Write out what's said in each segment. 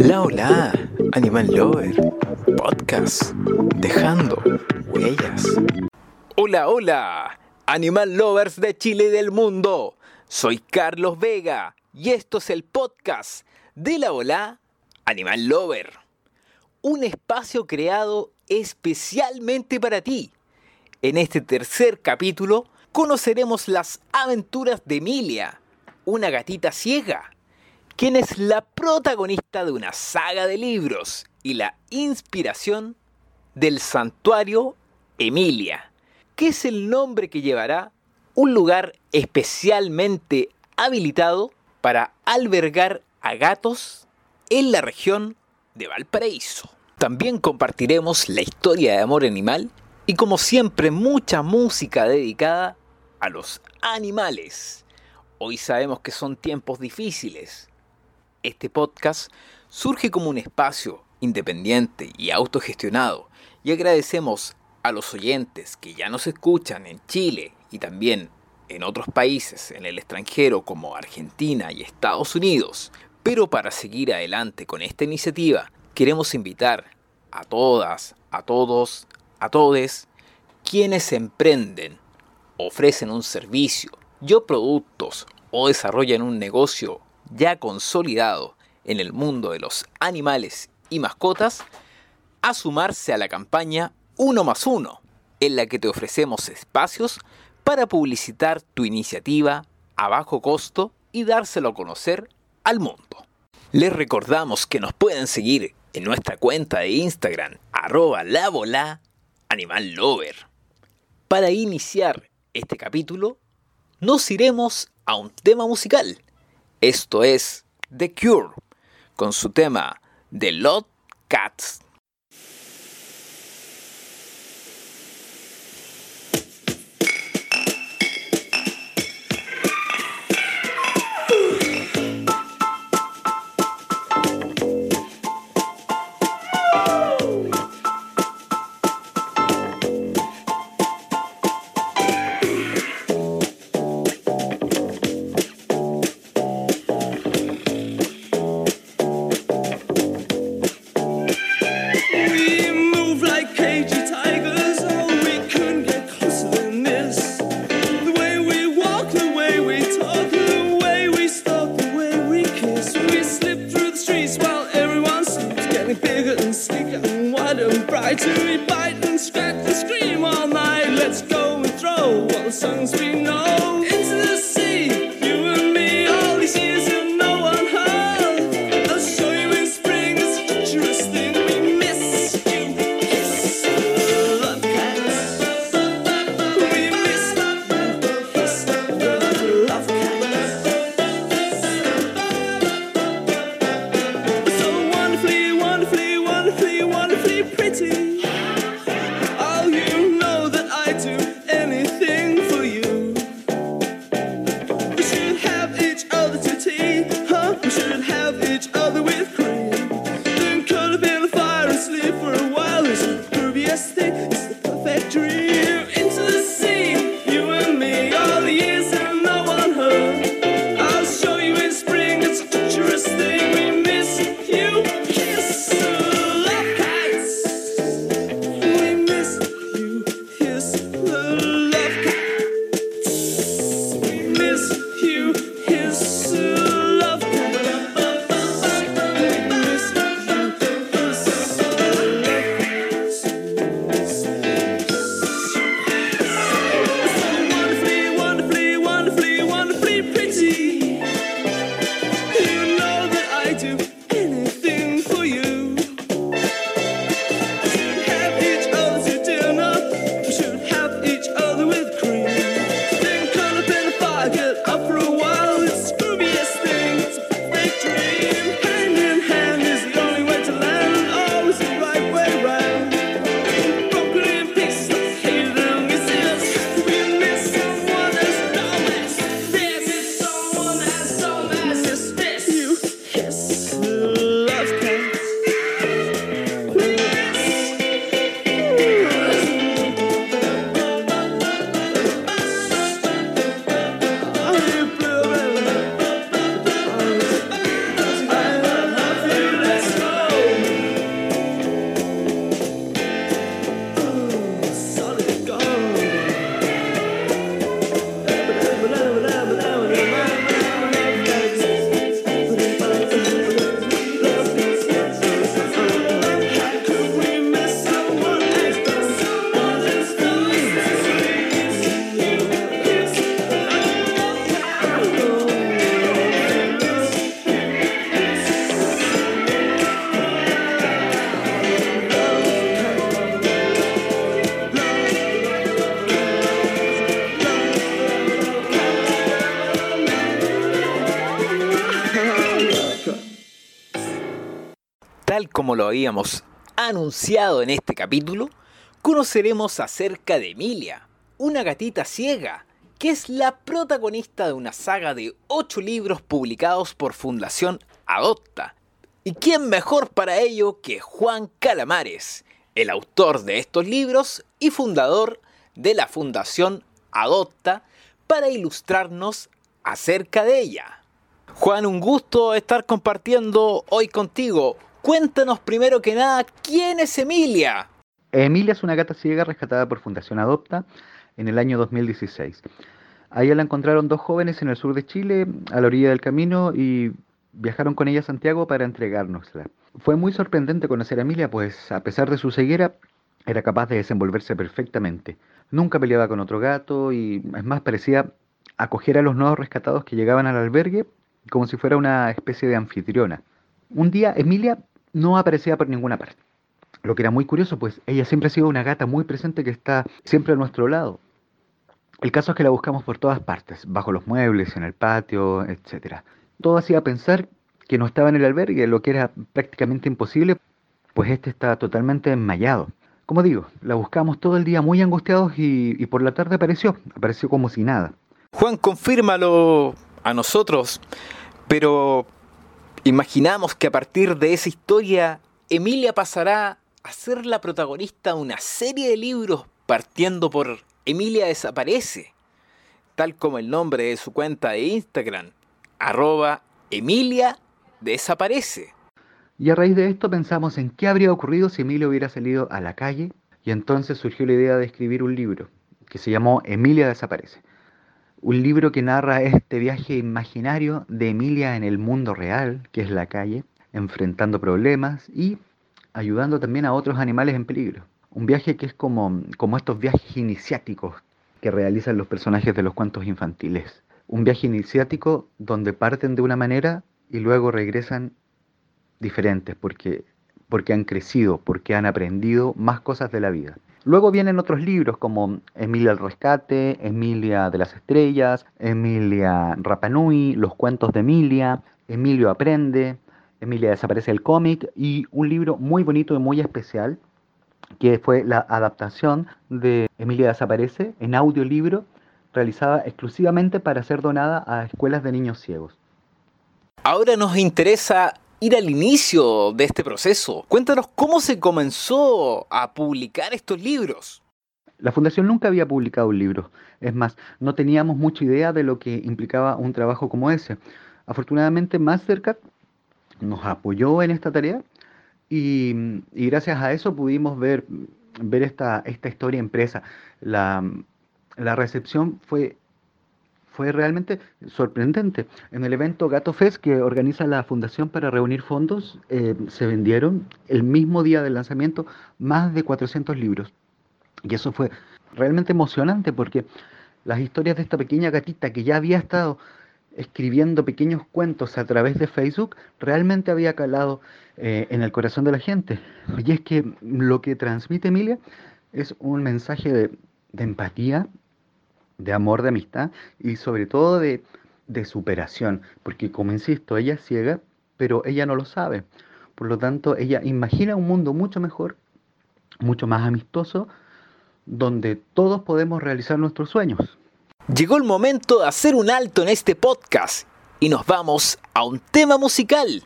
Hola, hola, Animal Lover, podcast, dejando huellas. Hola, hola, Animal Lovers de Chile y del mundo. Soy Carlos Vega y esto es el podcast de la Hola Animal Lover. Un espacio creado especialmente para ti. En este tercer capítulo conoceremos las aventuras de Emilia, una gatita ciega quien es la protagonista de una saga de libros y la inspiración del santuario Emilia, que es el nombre que llevará un lugar especialmente habilitado para albergar a gatos en la región de Valparaíso. También compartiremos la historia de amor animal y como siempre mucha música dedicada a los animales. Hoy sabemos que son tiempos difíciles, este podcast surge como un espacio independiente y autogestionado y agradecemos a los oyentes que ya nos escuchan en Chile y también en otros países en el extranjero como Argentina y Estados Unidos. Pero para seguir adelante con esta iniciativa, queremos invitar a todas, a todos, a todes, quienes emprenden, ofrecen un servicio, yo productos o desarrollan un negocio ya consolidado en el mundo de los animales y mascotas, a sumarse a la campaña 1 más 1, en la que te ofrecemos espacios para publicitar tu iniciativa a bajo costo y dárselo a conocer al mundo. Les recordamos que nos pueden seguir en nuestra cuenta de Instagram, arroba la animal lover. Para iniciar este capítulo, nos iremos a un tema musical esto es The Cure con su tema The Lot Cats. Lo habíamos anunciado en este capítulo, conoceremos acerca de Emilia, una gatita ciega, que es la protagonista de una saga de 8 libros publicados por Fundación Adopta. ¿Y quién mejor para ello que Juan Calamares, el autor de estos libros y fundador de la Fundación Adopta, para ilustrarnos acerca de ella? Juan, un gusto estar compartiendo hoy contigo. Cuéntanos primero que nada, ¿quién es Emilia? Emilia es una gata ciega rescatada por Fundación Adopta en el año 2016. Ahí la encontraron dos jóvenes en el sur de Chile, a la orilla del camino, y viajaron con ella a Santiago para entregárnosla. Fue muy sorprendente conocer a Emilia, pues a pesar de su ceguera, era capaz de desenvolverse perfectamente. Nunca peleaba con otro gato y es más parecía acoger a los nuevos rescatados que llegaban al albergue como si fuera una especie de anfitriona. Un día Emilia no aparecía por ninguna parte. Lo que era muy curioso, pues ella siempre ha sido una gata muy presente que está siempre a nuestro lado. El caso es que la buscamos por todas partes, bajo los muebles, en el patio, etc. Todo hacía pensar que no estaba en el albergue, lo que era prácticamente imposible, pues este está totalmente enmayado. Como digo, la buscamos todo el día muy angustiados y, y por la tarde apareció, apareció como si nada. Juan, confírmalo a nosotros, pero imaginamos que a partir de esa historia, Emilia pasará a ser la protagonista de una serie de libros partiendo por Emilia desaparece, tal como el nombre de su cuenta de Instagram, arroba Emilia desaparece. Y a raíz de esto pensamos en qué habría ocurrido si Emilia hubiera salido a la calle y entonces surgió la idea de escribir un libro que se llamó Emilia desaparece. Un libro que narra este viaje imaginario de Emilia en el mundo real, que es la calle, enfrentando problemas y ayudando también a otros animales en peligro. Un viaje que es como, como estos viajes iniciáticos que realizan los personajes de los cuentos infantiles. Un viaje iniciático donde parten de una manera y luego regresan diferentes porque, porque han crecido, porque han aprendido más cosas de la vida. Luego vienen otros libros como Emilia el Rescate, Emilia de las Estrellas, Emilia Rapanui, Los Cuentos de Emilia, Emilio Aprende, Emilia Desaparece el cómic y un libro muy bonito y muy especial que fue la adaptación de Emilia Desaparece en audiolibro realizada exclusivamente para ser donada a escuelas de niños ciegos. Ahora nos interesa ir al inicio de este proceso. Cuéntanos cómo se comenzó a publicar estos libros. La fundación nunca había publicado un libro. Es más, no teníamos mucha idea de lo que implicaba un trabajo como ese. Afortunadamente, Mastercard nos apoyó en esta tarea y, gracias a eso pudimos ver, ver esta, esta historia impresa. La, la recepción fue fue realmente sorprendente. En el evento Gato Fest que organiza la Fundación para reunir fondos, eh, se vendieron el mismo día del lanzamiento más de 400 libros. Y eso fue realmente emocionante porque las historias de esta pequeña gatita que ya había estado escribiendo pequeños cuentos a través de Facebook realmente había calado eh, en el corazón de la gente. Y es que lo que transmite Emilia es un mensaje de, de empatía, de amor, de amistad y sobre todo de, de superación, porque como insisto, ella es ciega, pero ella no lo sabe. Por lo tanto, ella imagina un mundo mucho mejor, mucho más amistoso, donde todos podemos realizar nuestros sueños. Llegó el momento de hacer un alto en este podcast y nos vamos a un tema musical.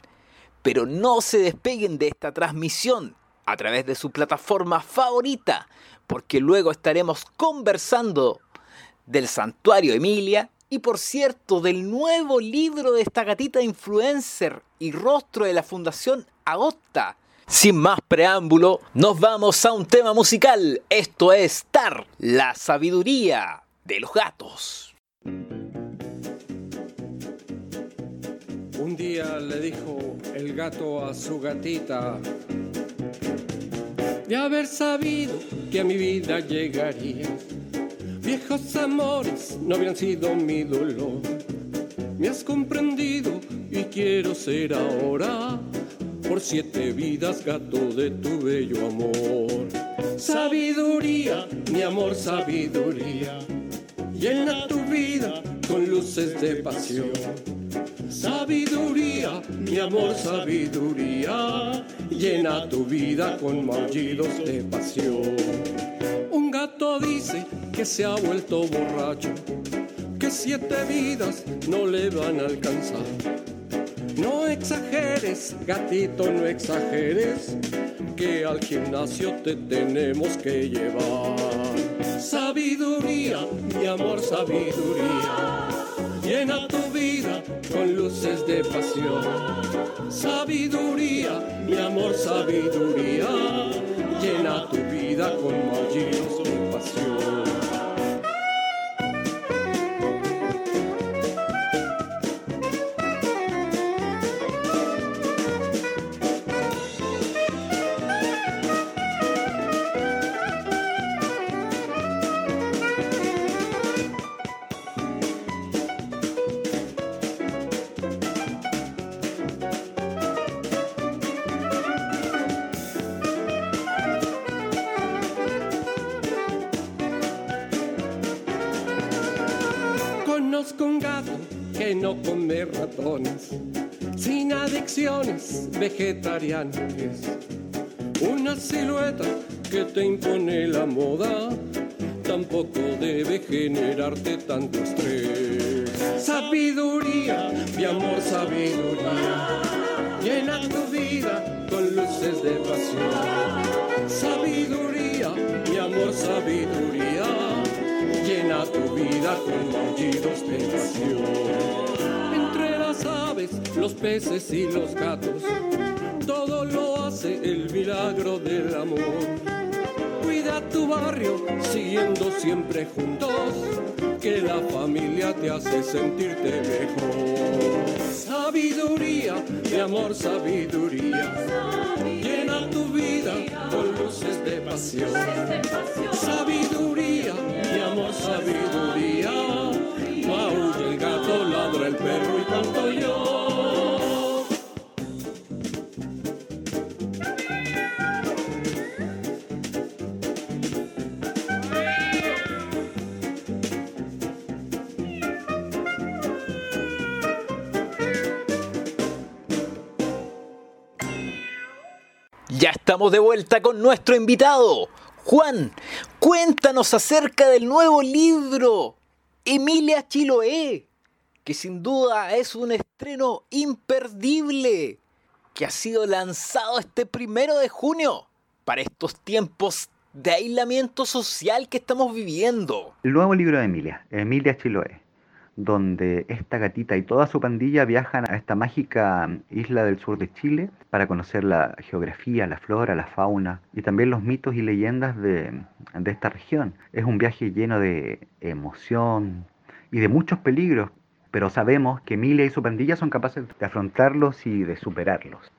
Pero no se despeguen de esta transmisión a través de su plataforma favorita, porque luego estaremos conversando del Santuario Emilia y por cierto del nuevo libro de esta gatita influencer y rostro de la Fundación Agosta. Sin más preámbulo, nos vamos a un tema musical. Esto es Tar, la sabiduría de los gatos. Un día le dijo el gato a su gatita, de haber sabido que a mi vida llegaría Viejos amores no habrían sido mi dolor. Me has comprendido y quiero ser ahora por siete vidas gato de tu bello amor. Sabiduría, mi amor, sabiduría. Llena tu vida con luces de pasión. Sabiduría, mi amor, sabiduría llena tu vida con maullidos de pasión. Que se ha vuelto borracho, que siete vidas no le van a alcanzar. No exageres, gatito, no exageres, que al gimnasio te tenemos que llevar. Sabiduría, mi amor, sabiduría, llena tu vida con luces de pasión. Sabiduría, mi amor, sabiduría, llena tu vida con maullidos de ratones, sin adicciones, vegetariano es. Una silueta que te impone la moda, tampoco debe generarte tanto estrés. Sabiduría, mi amor, sabiduría, llena tu vida con luces de pasión. Sabiduría, mi amor, sabiduría llena tu vida con maullidos de pasión. Las aves, los peces y los gatos, todo lo hace el milagro del amor. Cuida tu barrio, siguiendo siempre juntos, que la familia te hace sentirte mejor. Sabiduría, mi amor, sabiduría, llena tu vida con luces de pasión. Sabiduría, mi amor, sabiduría, ladra el perro y canto yo. Ya estamos de vuelta con nuestro invitado. Juan, cuéntanos acerca del nuevo libro, Emilia Chiloé, que sin duda es un estreno imperdible, que ha sido lanzado este primero de junio para estos tiempos de aislamiento social que estamos viviendo. El nuevo libro de Emilia, Emilia Chiloé, donde esta gatita y toda su pandilla viajan a esta mágica isla del sur de Chile para conocer la geografía, la flora, la fauna y también los mitos y leyendas de, de esta región. Es un viaje lleno de emoción y de muchos peligros, pero sabemos que Emilia y su pandilla son capaces de afrontarlos y de superarlos.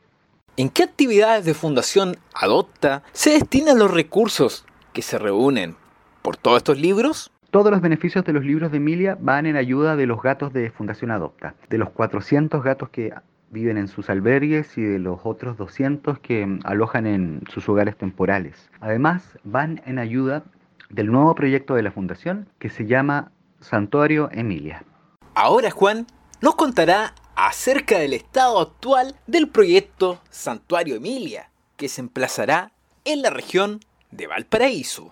¿En qué actividades de Fundación Adopta se destinan los recursos que se reúnen por todos estos libros? Todos los beneficios de los libros de Emilia van en ayuda de los gatos de Fundación Adopta, de los 400 gatos que viven en sus albergues y de los otros 200 que alojan en sus hogares temporales. Además, van en ayuda del nuevo proyecto de la Fundación que se llama Santuario Emilia. Ahora Juan nos contará acerca del estado actual del proyecto Santuario Emilia, que se emplazará en la región de Valparaíso.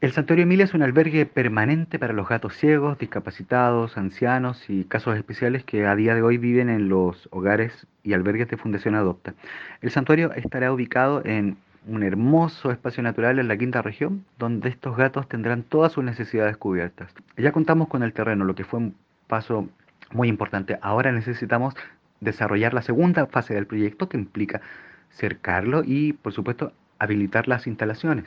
El Santuario Emilia es un albergue permanente para los gatos ciegos, discapacitados, ancianos y casos especiales que a día de hoy viven en los hogares y albergues de Fundación Adopta. El santuario estará ubicado en un hermoso espacio natural en la quinta región, donde estos gatos tendrán todas sus necesidades cubiertas. Ya contamos con el terreno, lo que fue paso muy importante. Ahora necesitamos desarrollar la segunda fase del proyecto que implica cercarlo y, por supuesto, habilitar las instalaciones.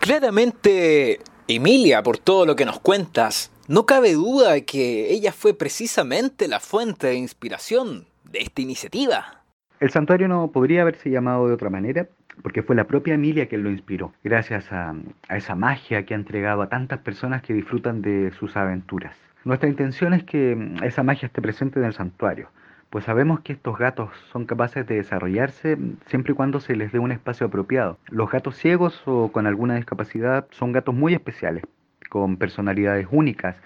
Claramente, Emilia, por todo lo que nos cuentas, no cabe duda de que ella fue precisamente la fuente de inspiración de esta iniciativa. El santuario no podría haberse llamado de otra manera, porque fue la propia Emilia quien lo inspiró, gracias a, a, esa magia que ha entregado a tantas personas que disfrutan de sus aventuras. Nuestra intención es que esa magia esté presente en el santuario, pues sabemos que estos gatos son capaces de desarrollarse siempre y cuando se les dé un espacio apropiado. Los gatos ciegos o con alguna discapacidad son gatos muy especiales, con personalidades únicas,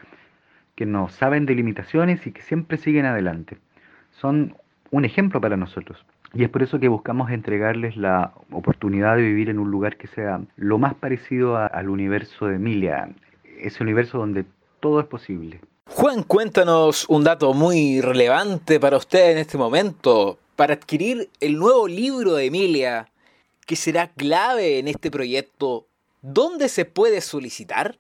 que no saben de limitaciones y que siempre siguen adelante. Son un ejemplo para nosotros. Y es por eso que buscamos entregarles la oportunidad de vivir en un lugar que sea lo más parecido al universo de Emilia, ese universo donde todo es posible. Juan, cuéntanos un dato muy relevante para usted en este momento. Para adquirir el nuevo libro de Emilia, que será clave en este proyecto, ¿dónde se puede solicitar?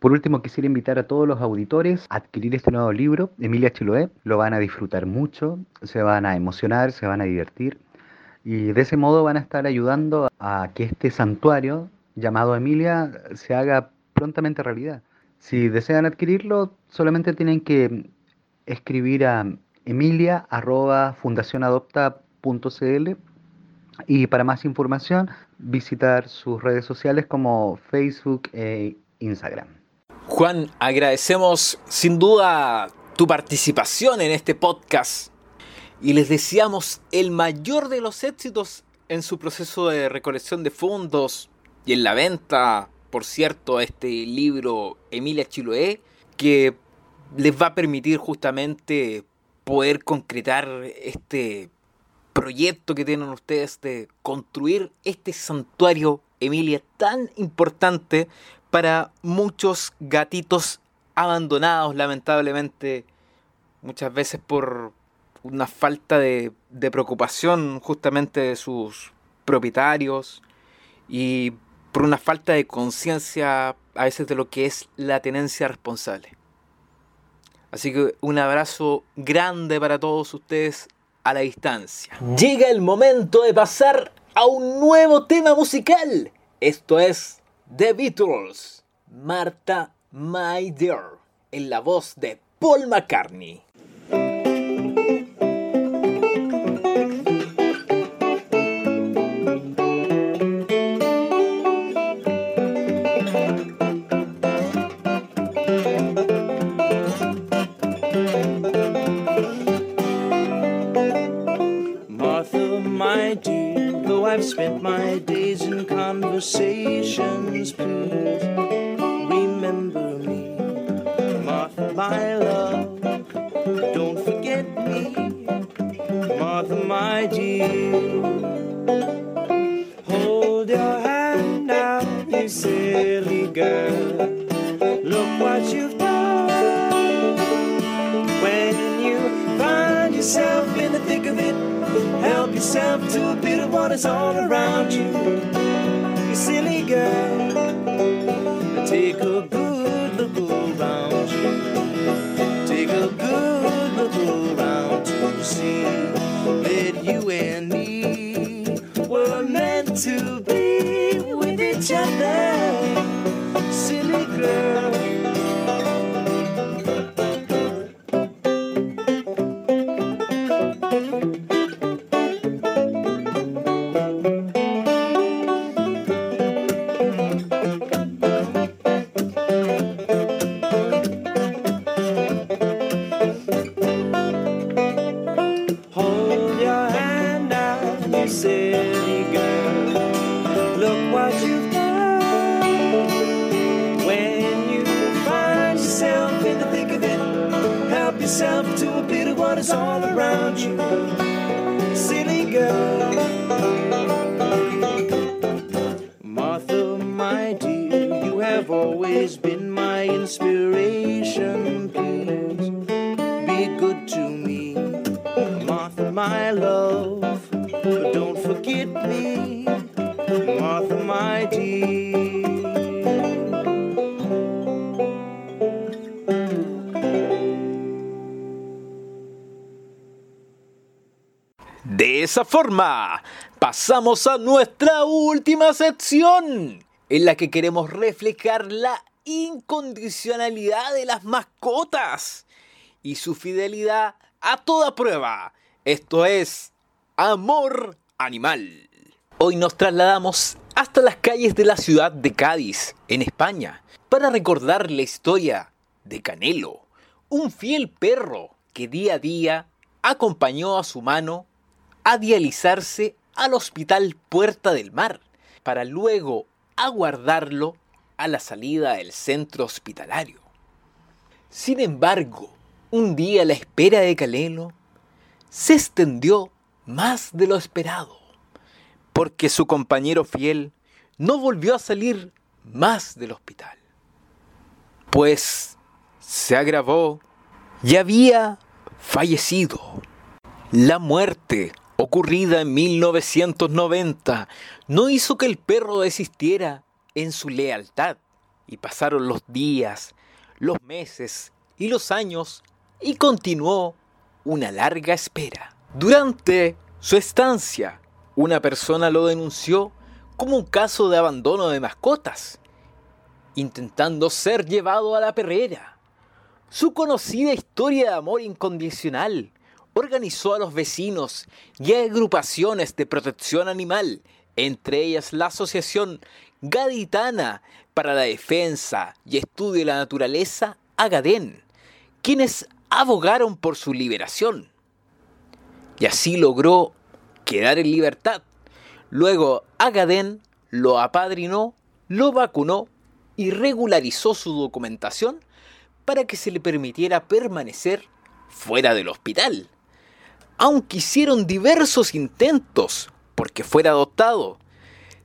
Por último, quisiera invitar a todos los auditores a adquirir este nuevo libro, Emilia Chiloé. Lo van a disfrutar mucho, se van a emocionar, se van a divertir y de ese modo van a estar ayudando a que este santuario llamado Emilia se haga prontamente realidad. Si desean adquirirlo, solamente tienen que escribir a emilia.fundacionadopta.cl y para más información visitar sus redes sociales como Facebook e Instagram. Juan, agradecemos sin duda tu participación en este podcast y les deseamos el mayor de los éxitos en su proceso de recolección de fondos y en la venta, por cierto, este libro Emilia Chiloé, que les va a permitir justamente poder concretar este proyecto que tienen ustedes de construir este santuario Emilia tan importante para muchos gatitos abandonados, lamentablemente, muchas veces por una falta de, preocupación justamente de sus propietarios. Y por una falta de conciencia a veces de lo que es la tenencia responsable. Así que un abrazo grande para todos ustedes a la distancia. Llega el momento de pasar a un nuevo tema musical. Esto es The Beatles, Marta My Dear, en la voz de Paul McCartney. Silly girl. Look what you've done when you find yourself in the thick of it. Help yourself to a bit of what is all around you. You silly girl. Take a good look around you. Take a good look around to see esa forma, pasamos a nuestra última sección, en la que queremos reflejar la incondicionalidad de las mascotas y su fidelidad a toda prueba. Esto es Amor Animal. Hoy nos trasladamos hasta las calles de la ciudad de Cádiz, en España, para recordar la historia de Canelo, un fiel perro que día a día acompañó a su mano a dializarse al hospital Puerta del Mar, para luego aguardarlo a la salida del centro hospitalario. Sin embargo, un día la espera de Canelo se extendió más de lo esperado, porque su compañero fiel no volvió a salir más del hospital. Pues se agravó y había fallecido. La muerte ocurrida en 1990 no hizo que el perro desistiera en su lealtad y pasaron los días, los meses y los años y continuó una larga espera. Durante su estancia, una persona lo denunció como un caso de abandono de mascotas, intentando ser llevado a la perrera. Su conocida historia de amor incondicional organizó a los vecinos y agrupaciones de protección animal, entre ellas la Asociación Gaditana para la Defensa y Estudio de la Naturaleza, Agadén, quienes abogaron por su liberación. Y así logró quedar en libertad. Luego Agadén lo apadrinó, lo vacunó y regularizó su documentación para que se le permitiera permanecer fuera del hospital. Aunque hicieron diversos intentos porque fuera adoptado,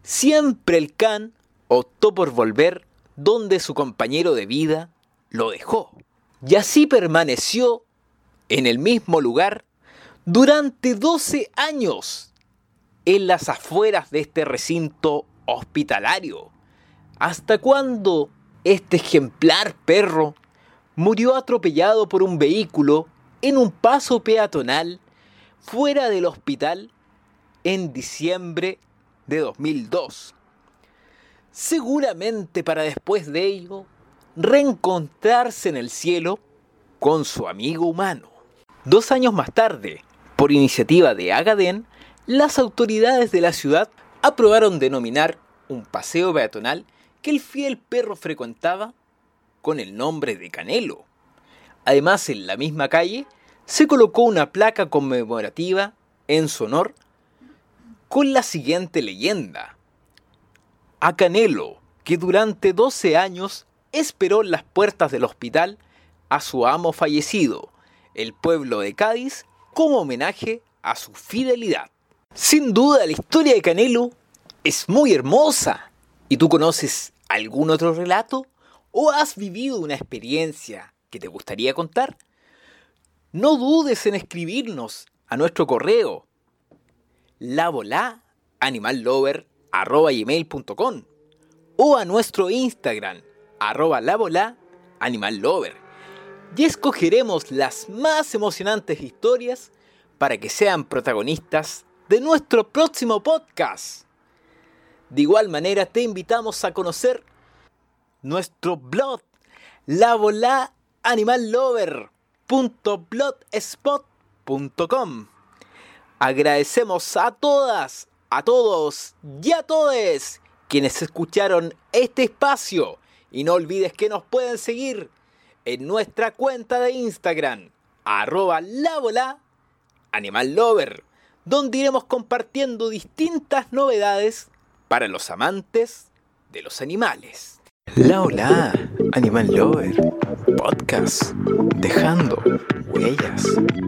siempre el can optó por volver donde su compañero de vida lo dejó. Y así permaneció en el mismo lugar durante 12 años en las afueras de este recinto hospitalario. ¿Hasta cuándo este ejemplar perro murió atropellado por un vehículo en un paso peatonal fuera del hospital en diciembre de 2002? Seguramente para después de ello reencontrarse en el cielo con su amigo humano. Dos años más tarde, por iniciativa de Agadén, las autoridades de la ciudad aprobaron denominar un paseo peatonal que el fiel perro frecuentaba con el nombre de Canelo. Además, en la misma calle se colocó una placa conmemorativa en su honor con la siguiente leyenda. A Canelo, que durante 12 años esperó en las puertas del hospital a su amo fallecido, el pueblo de Cádiz, como homenaje a su fidelidad. Sin duda, la historia de Canelo es muy hermosa. ¿Y tú conoces algún otro relato? ¿O has vivido una experiencia que te gustaría contar? No dudes en escribirnos a nuestro correo labola.animallover.com o a nuestro Instagram arroba animal. Y escogeremos las más emocionantes historias para que sean protagonistas de nuestro próximo podcast. De igual manera te invitamos a conocer nuestro blog la Agradecemos a todas, a todos y a todes quienes escucharon este espacio. Y no olvides que nos pueden seguir en nuestra cuenta de Instagram, arroba la donde iremos compartiendo distintas novedades para los amantes de los animales. La hola, Animal Lover, podcast, dejando huellas.